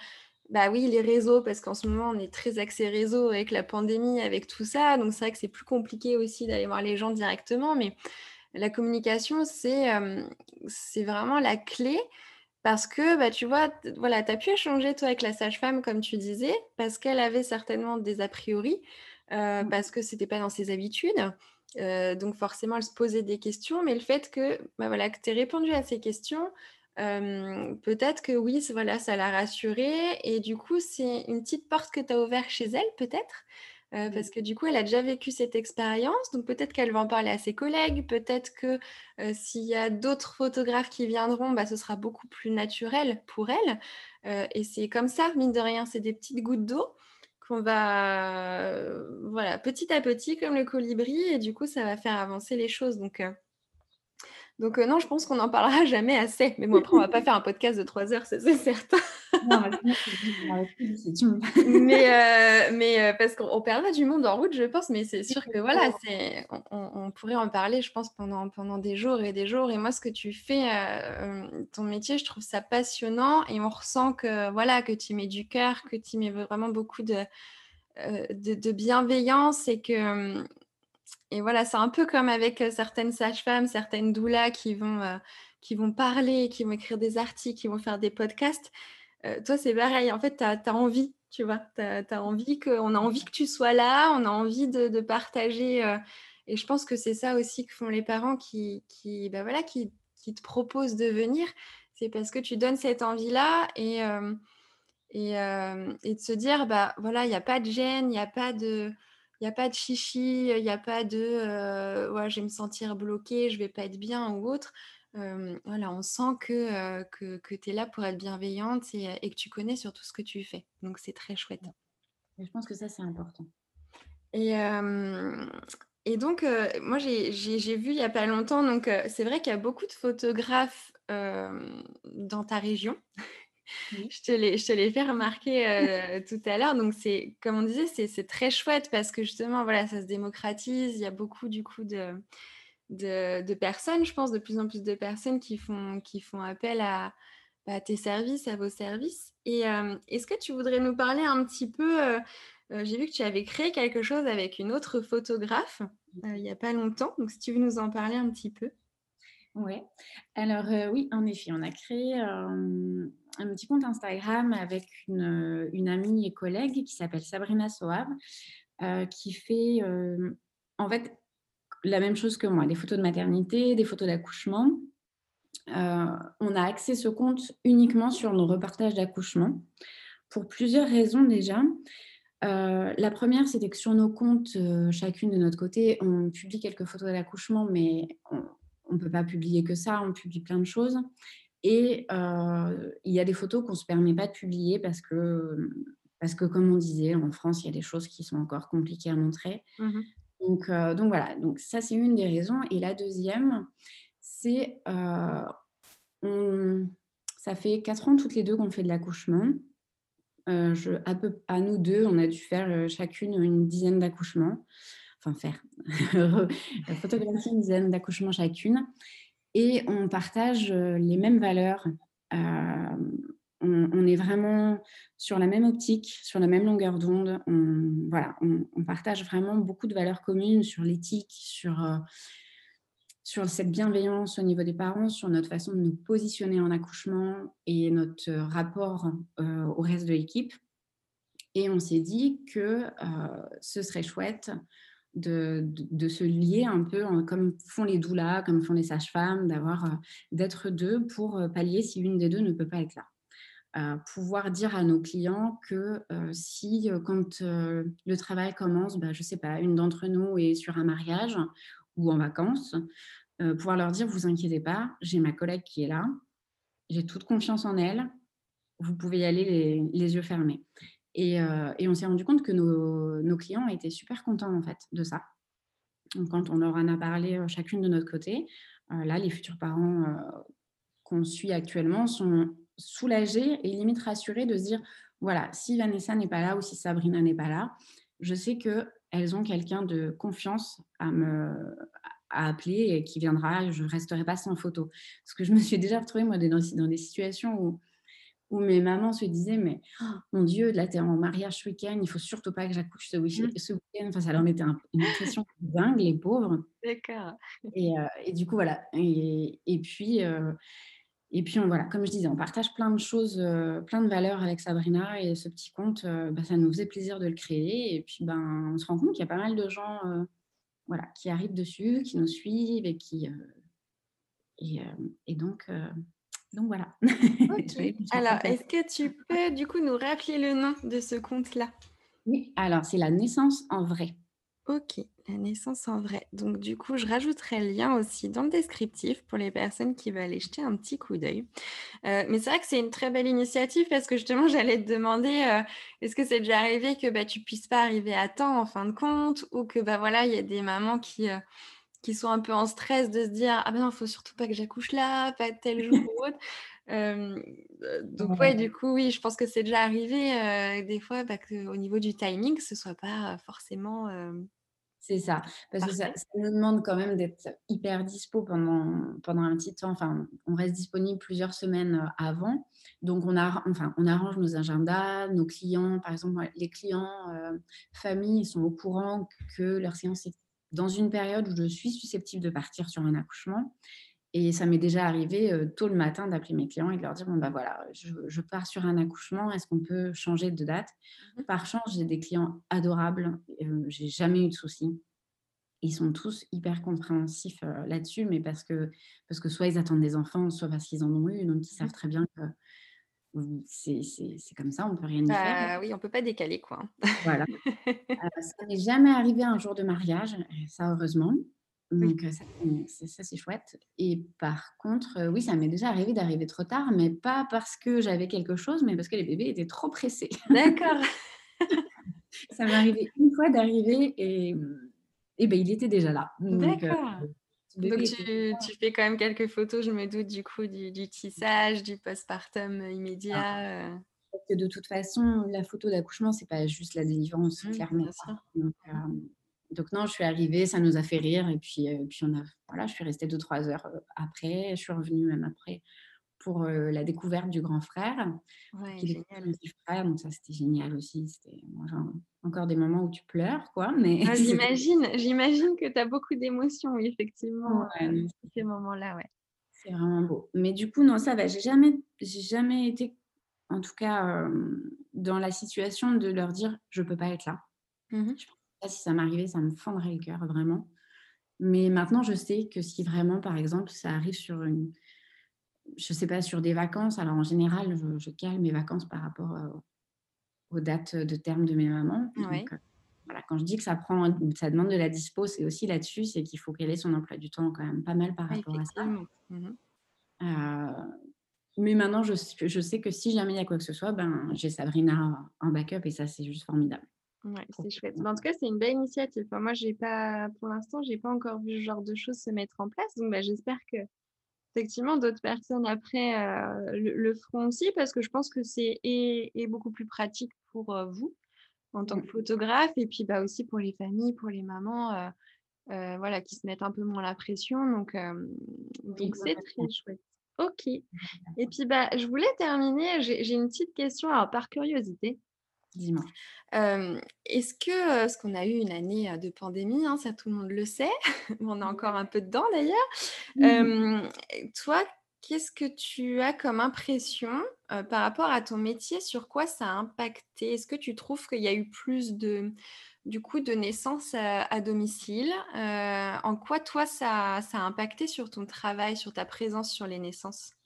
bah oui, les réseaux, parce qu'en ce moment, on est très axé réseau avec la pandémie, avec tout ça. Donc, c'est vrai que c'est plus compliqué aussi d'aller voir les gens directement. Mais la communication, c'est c'est vraiment la clé. Parce que, bah, tu vois, voilà, tu as pu échanger, toi, avec la sage-femme, comme tu disais, parce qu'elle avait certainement des a priori, mmh. parce que c'était pas dans ses habitudes. donc, forcément, elle se posait des questions. Mais le fait que, bah, voilà, que tu aies répondu à ces questions, peut-être que oui, voilà, ça l'a rassurée. Et du coup, c'est une petite porte que tu as ouverte chez elle, peut-être. Parce que du coup, elle a déjà vécu cette expérience, donc peut-être qu'elle va en parler à ses collègues, peut-être que s'il y a d'autres photographes qui viendront, bah, ce sera beaucoup plus naturel pour elle. et c'est comme ça, mine de rien, c'est des petites gouttes d'eau qu'on va, voilà, petit à petit, comme le colibri, et du coup, ça va faire avancer les choses. Donc, donc euh, non, je pense qu'on n'en parlera jamais assez. Mais bon, après, on va pas faire un podcast de trois heures, c'est certain. Mais euh, mais euh, parce qu'on perdra du monde en route, je pense. Mais c'est sûr que voilà, c'est on, pourrait en parler, je pense, pendant, pendant des jours et des jours. Et moi, ce que tu fais, ton métier, je trouve ça passionnant. Et on ressent que voilà, que tu mets du cœur, que tu mets vraiment beaucoup de, de, de bienveillance et que et voilà, c'est un peu comme avec certaines sages-femmes, certaines doulas qui vont, qui vont parler, qui vont écrire des articles, qui vont faire des podcasts. Toi, c'est pareil. En fait, tu as, envie, tu vois. As, envie que, on a envie que tu sois là, on a envie de, partager. et je pense que c'est ça aussi que font les parents qui, bah voilà, qui, te proposent de venir. C'est parce que tu donnes cette envie-là et, et, et, de se dire, bah voilà, il n'y a pas de gêne, il n'y a pas de il a pas de chichi, il n'y a pas de euh, ouais, je vais me sentir bloquée, je vais pas être bien ou autre. Voilà, on sent que, que, que tu es là pour être bienveillante et, et, que tu connais surtout ce que tu fais. Donc, c'est très chouette. Et je pense que ça, c'est important. Et, et donc, moi, j'ai vu il n'y a pas longtemps, donc c'est vrai qu'il y a beaucoup de photographes dans ta région. Je te l'ai, je te l'ai fait remarquer euh, tout à l'heure. Donc, c'est, comme on disait, c'est, c'est très chouette parce que justement, voilà, ça se démocratise. Il y a beaucoup, du coup, de, de, personnes, je pense, de plus en plus de personnes qui font, qui font appel à, tes services, à vos services. Et euh, est-ce que tu voudrais nous parler un petit peu euh, J'ai vu que tu avais créé quelque chose avec une autre photographe il n'y a pas longtemps. Donc, si tu veux nous en parler un petit peu. Ouais. Alors oui, en effet, on a créé un petit compte Instagram avec une, amie et collègue qui s'appelle Sabrina Soab, euh, qui fait euh, en fait la même chose que moi, des photos de maternité, des photos d'accouchement. Euh, on a axé ce compte uniquement sur nos reportages d'accouchement pour plusieurs raisons déjà. la première, c'était que sur nos comptes, chacune de notre côté, on publie quelques photos d'accouchement, mais on ne peut pas publier que ça, on publie plein de choses. Et il y a des photos qu'on ne se permet pas de publier parce que, parce que, comme on disait, en France, il y a des choses qui sont encore compliquées à montrer. Mmh donc, donc voilà, donc ça c'est une des raisons. Et la deuxième, c'est on, ça fait quatre ans toutes les deux qu'on fait de l'accouchement. je, à, nous deux, on a dû faire chacune une dizaine d'accouchements. Enfin, faire, photographier une dizaine d'accouchements chacune et on partage les mêmes valeurs. On, est vraiment sur la même optique, sur la même longueur d'onde. On, voilà, on, partage vraiment beaucoup de valeurs communes sur l'éthique, sur, sur cette bienveillance au niveau des parents, sur notre façon de nous positionner en accouchement et notre rapport au reste de l'équipe. Et on s'est dit que ce serait chouette de, se lier un peu comme font les doulas, comme font les sages-femmes, d'avoir d'être deux pour pallier si une des deux ne peut pas être là. Pouvoir dire à nos clients que si quand le travail commence, bah, je ne sais pas, une d'entre nous est sur un mariage ou en vacances, pouvoir leur dire, vous inquiétez pas, j'ai ma collègue qui est là, j'ai toute confiance en elle, vous pouvez y aller les yeux fermés. Euh, et, on s'est rendu compte que nos, clients étaient super contents en fait de ça. quand on leur en a parlé euh, chacune de notre côté, euh, là, les futurs parents qu'on suit actuellement sont soulagés et limite rassurés de se dire voilà, si Vanessa n'est pas là ou si Sabrina n'est pas là, je sais qu'elles ont quelqu'un de confiance à me à appeler et qui viendra, je ne resterai pas sans photo. Parce que je me suis déjà retrouvée, moi, dans, dans des situations où où mes mamans se disaient mais oh, mon Dieu là t'es en mariage ce week-end il faut surtout pas que j'accouche ce week-end mmh. enfin ça leur mettait une pression dingue les pauvres d'accord et, euh, et, du coup voilà et, et puis euh, et puis voilà comme je disais on partage plein de choses euh, plein de valeurs avec Sabrina et ce petit compte bah, ça nous faisait plaisir de le créer. Et puis ben on se rend compte qu'il y a pas mal de gens voilà qui arrivent dessus qui nous suivent et qui et, et donc donc voilà. alors, est-ce que tu peux du coup nous rappeler le nom de ce compte-là Oui, alors c'est la naissance en vrai. Ok, la naissance en vrai. Donc du coup, je rajouterai le lien aussi dans le descriptif pour les personnes qui veulent aller jeter un petit coup d'œil. Euh, mais c'est vrai que c'est une très belle initiative parce que justement, j'allais te demander, euh, est-ce que c'est déjà arrivé que bah, tu puisses pas arriver à temps en fin de compte ou que bah voilà, il y a des mamans qui... Euh, qui sont un peu en stress de se dire ah ben non, il faut surtout pas que j'accouche là, pas tel jour ou autre. donc ouais, du coup oui, je pense que c'est déjà arrivé des fois bah, qu'au niveau du timing, ce soit pas forcément. C'est ça, parce que ça, nous demande quand même d'être hyper dispo pendant, pendant un petit temps. Enfin, on reste disponible plusieurs semaines avant. Donc, on, a, enfin, on arrange nos agendas, nos clients, par exemple, les clients familles sont au courant que leur séance est dans une période où je suis susceptible de partir sur un accouchement. Et ça m'est déjà arrivé euh, tôt le matin d'appeler mes clients et de leur dire bon bah voilà, je, pars sur un accouchement, est-ce qu'on peut changer de date? Mmh Par chance, j'ai des clients adorables, euh, j'ai jamais eu de soucis. Ils sont tous hyper compréhensifs euh, là-dessus, mais parce que, parce que soit ils attendent des enfants, soit parce qu'ils en ont eu, donc ils savent mmh très bien que c'est comme ça, on peut rien y faire. Bah oui, on peut pas décaler quoi. Voilà. Euh, ça n'est jamais arrivé un jour de mariage, ça heureusement. Donc ça, c'est chouette. Et par contre, oui, ça m'est déjà arrivé d'arriver trop tard, mais pas parce que j'avais quelque chose, mais parce que les bébés étaient trop pressés. D'accord. ça m'est arrivé une fois d'arriver et, et ben, il était déjà là. D'accord. Donc tu, fais quand même quelques photos, je me doute, du coup, du, tissage, du postpartum immédiat. Ah. Euh. que de toute façon, la photo d'accouchement, c'est pas juste la délivrance, mmh, clairement. Donc, euh, donc, non, je suis arrivée, ça nous a fait rire. Et puis, euh, puis on a, voilà, je suis restée deux, trois heures après. Je suis revenue même après pour la découverte du grand frère. Ouais, génial. frère, donc ça c'était génial aussi. C'était encore des moments où tu pleures, quoi. Mais ah, j'imagine, j'imagine que tu as beaucoup d'émotions, effectivement, ces moments-là, ouais. C'est vraiment beau. Mais du coup, non, ça va. J'ai jamais, j'ai jamais été, en tout cas, dans la situation de leur dire je peux pas être là. Mmh je pas si ça m'arrivait, ça me fendrait le cœur vraiment. Mais maintenant, je sais que si vraiment, par exemple, ça arrive sur une, je sais pas, sur des vacances. Alors en général, je, cale mes vacances par rapport euh, aux dates de terme de mes mamans. Euh, voilà, quand je dis que ça prend, ça demande de la dispo, c'est aussi là-dessus, c'est qu'il faut qu'elle ait son emploi du temps quand même pas mal par rapport à ça. Mmh euh, mais maintenant, je, je, sais que si jamais il y a quoi que ce soit, ben, j'ai Sabrina en backup et ça, c'est juste formidable. Ouais, c'est chouette. en tout cas, c'est une belle initiative. moi, j'ai pas, pour l'instant, j'ai pas encore vu ce genre de choses se mettre en place. Donc, bah, j'espère que effectivement, d'autres personnes après euh, le, feront aussi parce que je pense que c'est est, beaucoup plus pratique pour euh, vous en tant que photographe et puis bah, aussi pour les familles, pour les mamans. Euh, voilà, qui se mettent un peu moins la pression. Donc, donc c'est très chouette. Ok. Et puis, bah, je voulais terminer. J'ai une petite question alors, par curiosité. Dis-moi. est-ce que, parce qu'on a eu une année de pandémie, hein, ça tout le monde le sait, on est encore un peu dedans d'ailleurs. toi, qu'est-ce que tu as comme impression par rapport à ton métier? Sur quoi ça a impacté? Est-ce que tu trouves qu'il y a eu plus de, du coup, de naissances à, domicile? En quoi, toi, ça, ça, a impacté sur ton travail, sur ta présence sur les naissances?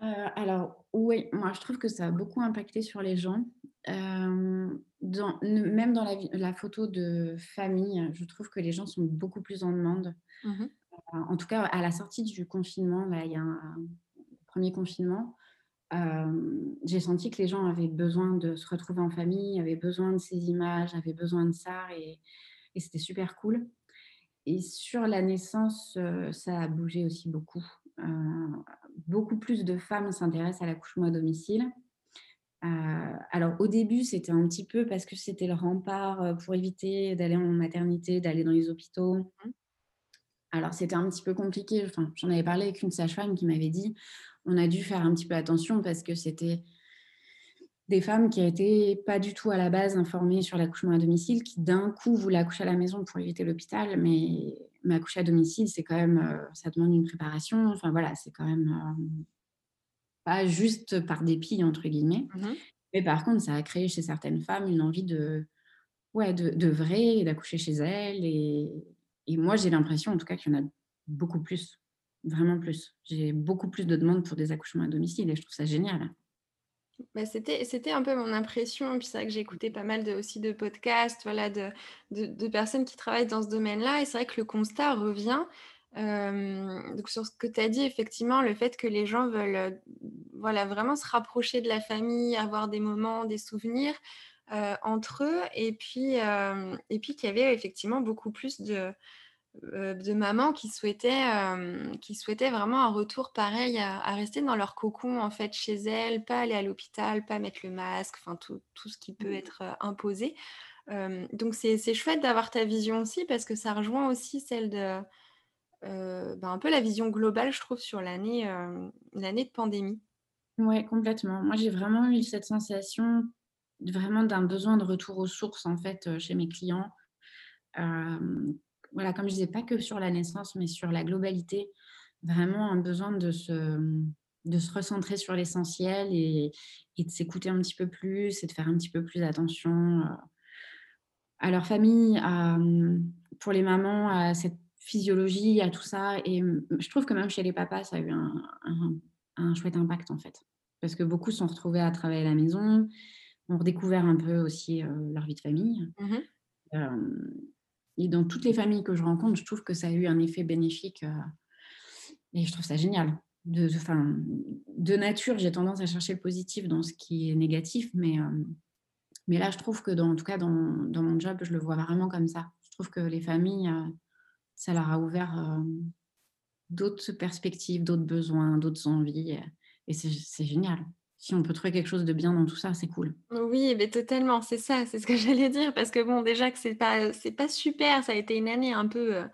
Alors oui, moi je trouve que ça a beaucoup impacté sur les gens. dans, même dans la, la, photo de famille, je trouve que les gens sont beaucoup plus en demande. Mmh en tout cas, à la sortie du confinement, là, il y a un, premier confinement, j'ai senti que les gens avaient besoin de se retrouver en famille, avaient besoin de ces images, avaient besoin de ça, et, c'était super cool. Et sur la naissance, ça a bougé aussi beaucoup. Beaucoup plus de femmes s'intéressent à l'accouchement à domicile. alors au début, c'était un petit peu parce que c'était le rempart pour éviter d'aller en maternité, d'aller dans les hôpitaux. Mmh. Alors, c'était un petit peu compliqué. Enfin, j'en avais parlé avec une sage-femme qui m'avait dit on a dû faire un petit peu attention parce que c'était des femmes qui n'étaient pas du tout à la base informées sur l'accouchement à domicile, qui d'un coup voulaient accoucher à la maison pour éviter l'hôpital, mais, accoucher à domicile, c'est quand même, euh, ça demande une préparation. Enfin voilà, c'est quand même euh, pas juste par dépit entre guillemets. Mmh mais par contre, ça a créé chez certaines femmes une envie de, ouais, de, de vrai, d'accoucher chez elles et, et moi, j'ai l'impression, en tout cas, qu'il y en a beaucoup plus, vraiment plus. J'ai beaucoup plus de demandes pour des accouchements à domicile et je trouve ça génial. Bah, c'était, c'était un peu mon impression. Puis c'est vrai que j'ai écouté pas mal de, aussi de podcasts voilà, de, de, personnes qui travaillent dans ce domaine-là. Et c'est vrai que le constat revient donc sur ce que tu as dit, effectivement, le fait que les gens veulent voilà, vraiment se rapprocher de la famille, avoir des moments, des souvenirs entre eux. Et puis, et puis qu'il y avait effectivement beaucoup plus de, euh, de mamans qui souhaitaient, euh, qui souhaitaient vraiment un retour pareil à, rester dans leur cocon en fait chez elles, pas aller à l'hôpital, pas mettre le masque, enfin tout, tout, ce qui peut être euh, imposé. donc c'est chouette d'avoir ta vision aussi parce que ça rejoint aussi celle de ben, un peu la vision globale je trouve sur l'année l'année de pandémie. Oui, complètement. Moi j'ai vraiment eu cette sensation vraiment d'un besoin de retour aux sources en fait chez mes clients voilà, comme je disais, pas que sur la naissance, mais sur la globalité, vraiment un besoin de se, de se recentrer sur l'essentiel et, et, de s'écouter un petit peu plus et de faire un petit peu plus attention euh, à leur famille, à, pour les mamans, à cette physiologie, à tout ça. Et je trouve que même chez les papas, ça a eu un, un, chouette impact en fait. Parce que beaucoup sont retrouvés à travailler à la maison, ont redécouvert un peu aussi euh, leur vie de famille. Mmh euh, et dans toutes les familles que je rencontre, je trouve que ça a eu un effet bénéfique. Euh, et je trouve ça génial. De, de nature, j'ai tendance à chercher le positif dans ce qui est négatif, mais, euh, mais là, je trouve que, dans, en tout cas, dans, dans, mon job, je le vois vraiment comme ça. Je trouve que les familles, euh, ça leur a ouvert d'autres perspectives, d'autres besoins, d'autres envies. Et c'est génial si on peut trouver quelque chose de bien dans tout ça, c'est cool. Oui, mais totalement, c'est ça, c'est ce que j'allais dire, parce que bon, déjà que c'est pas, c'est pas super, ça a été une année un peu euh,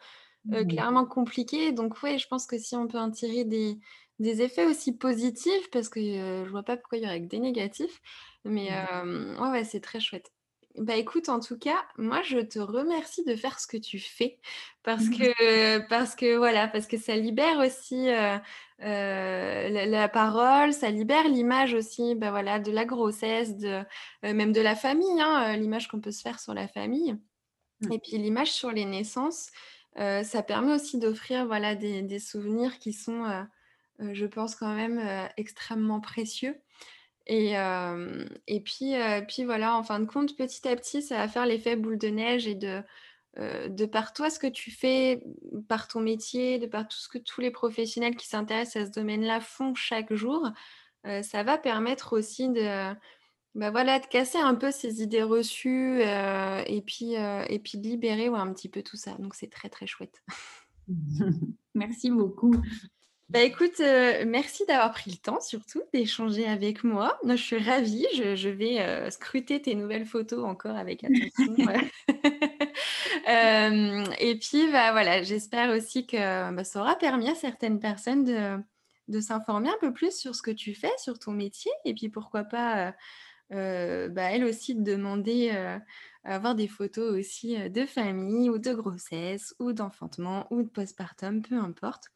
euh, mmh. clairement compliquée, donc ouais, je pense que si on peut en tirer des, des effets aussi positifs, parce que euh, je vois pas pourquoi il y aurait que des négatifs, mais mmh. ouais, ouais c'est très chouette. Bah écoute, en tout cas, moi je te remercie de faire ce que tu fais parce que, parce que voilà, parce que ça libère aussi euh, euh, la, parole, ça libère l'image aussi, bah voilà, de la grossesse, de euh, même de la famille, hein, l'image qu'on peut se faire sur la famille, mmh. et puis l'image sur les naissances. ça permet aussi d'offrir voilà des, des, souvenirs qui sont, je pense quand même extrêmement précieux. Et, et puis, puis voilà, en fin de compte, petit à petit, ça va faire l'effet boule de neige et de, de par toi, ce que tu fais, par ton métier, de par tout ce que tous les professionnels qui s'intéressent à ce domaine-là font chaque jour, ça va permettre aussi de, bah voilà, de casser un peu ces idées reçues et, puis, et puis de libérer un petit peu tout ça. Donc c'est très très chouette. Merci beaucoup. Bah écoute, euh, merci d'avoir pris le temps surtout d'échanger avec moi. Moi, je suis ravie. Je, vais euh, scruter tes nouvelles photos encore avec attention. Euh, et puis, bah, voilà, j'espère aussi que bah, ça aura permis à certaines personnes de, de s'informer un peu plus sur ce que tu fais, sur ton métier. Et puis, pourquoi pas bah, elle aussi demander à avoir des photos aussi de famille ou de grossesse ou d'enfantement ou de postpartum, peu importe.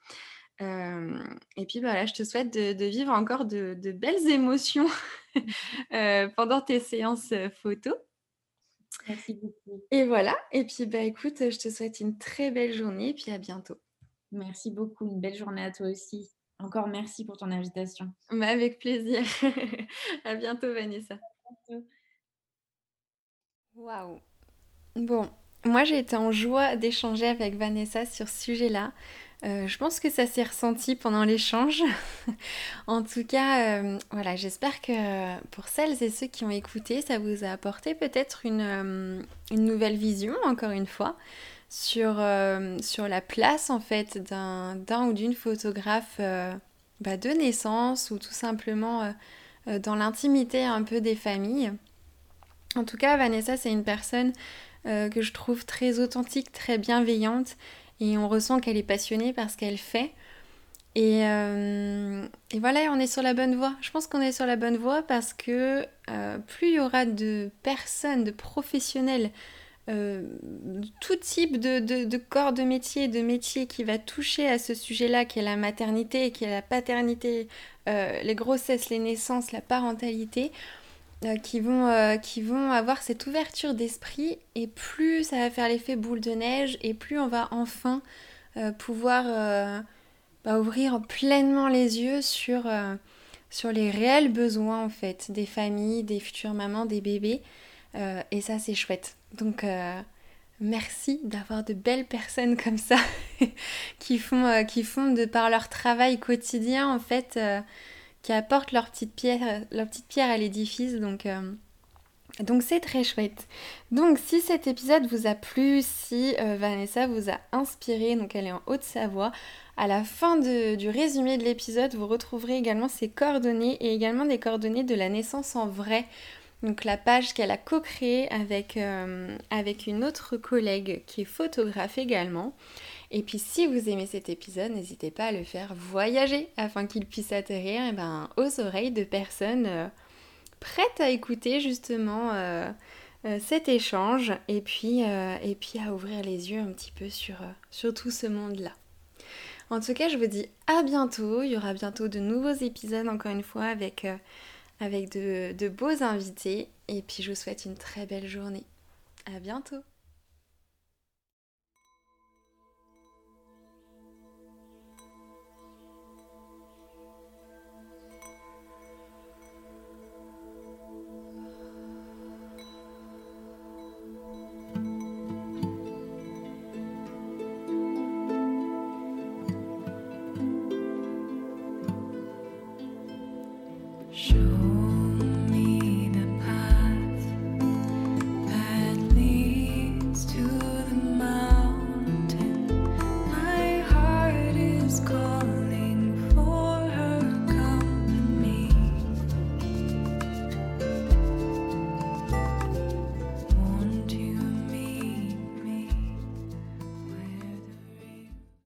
Et puis voilà, je te souhaite de, vivre encore de, belles émotions pendant tes séances photos. Merci beaucoup. Et voilà, et puis bah écoute, je te souhaite une très belle journée et puis à bientôt. Merci beaucoup, une belle journée à toi aussi. Encore merci pour ton invitation. Bah, avec plaisir. à bientôt Vanessa. Waouh. Bon, moi j'ai été en joie d'échanger avec Vanessa sur ce sujet-là. Euh, je pense que ça s'est ressenti pendant l'échange. en tout cas, euh, voilà, j'espère que pour celles et ceux qui ont écouté, ça vous a apporté peut-être une, euh, nouvelle vision, encore une fois, sur, sur la place en fait d'un ou d'une photographe bah, de naissance ou tout simplement dans l'intimité un peu des familles. En tout cas, Vanessa, c'est une personne que je trouve très authentique, très bienveillante et on ressent qu'elle est passionnée par ce qu'elle fait. Et, euh, et, voilà, on est sur la bonne voie. Je pense qu'on est sur la bonne voie parce que euh, plus il y aura de personnes, de professionnels, euh, tout type de, de, corps de métier, de métier qui va toucher à ce sujet-là, qui est la maternité, qui est la paternité, les grossesses, les naissances, la parentalité, qui, vont, qui vont avoir cette ouverture d'esprit et plus ça va faire l'effet boule de neige et plus on va enfin pouvoir bah, ouvrir pleinement les yeux sur, euh, les réels besoins en fait des familles, des futures mamans, des bébés. Euh, et ça c'est chouette. Donc euh, merci d'avoir de belles personnes comme ça qui font de par leur travail quotidien en fait, apportent leur petite pierre, leur petite pierre à l'édifice. Donc donc c'est très chouette. Donc si cet épisode vous a plu, si Vanessa vous a inspiré, donc elle est en Haute-Savoie, à la fin du résumé de l'épisode, vous retrouverez également ses coordonnées et également des coordonnées de la naissance en vrai. Donc la page qu'elle a co-créée avec, euh, avec une autre collègue qui est photographe également. Et puis si vous aimez cet épisode, n'hésitez pas à le faire voyager afin qu'il puisse atterrir eh ben, aux oreilles de personnes euh, prêtes à écouter justement euh, cet échange et puis, et à ouvrir les yeux un petit peu sur, tout ce monde-là. En tout cas, je vous dis à bientôt. Il y aura bientôt de nouveaux épisodes, encore une fois, avec, euh, avec de, de beaux invités. Et puis, je vous souhaite une très belle journée. À bientôt.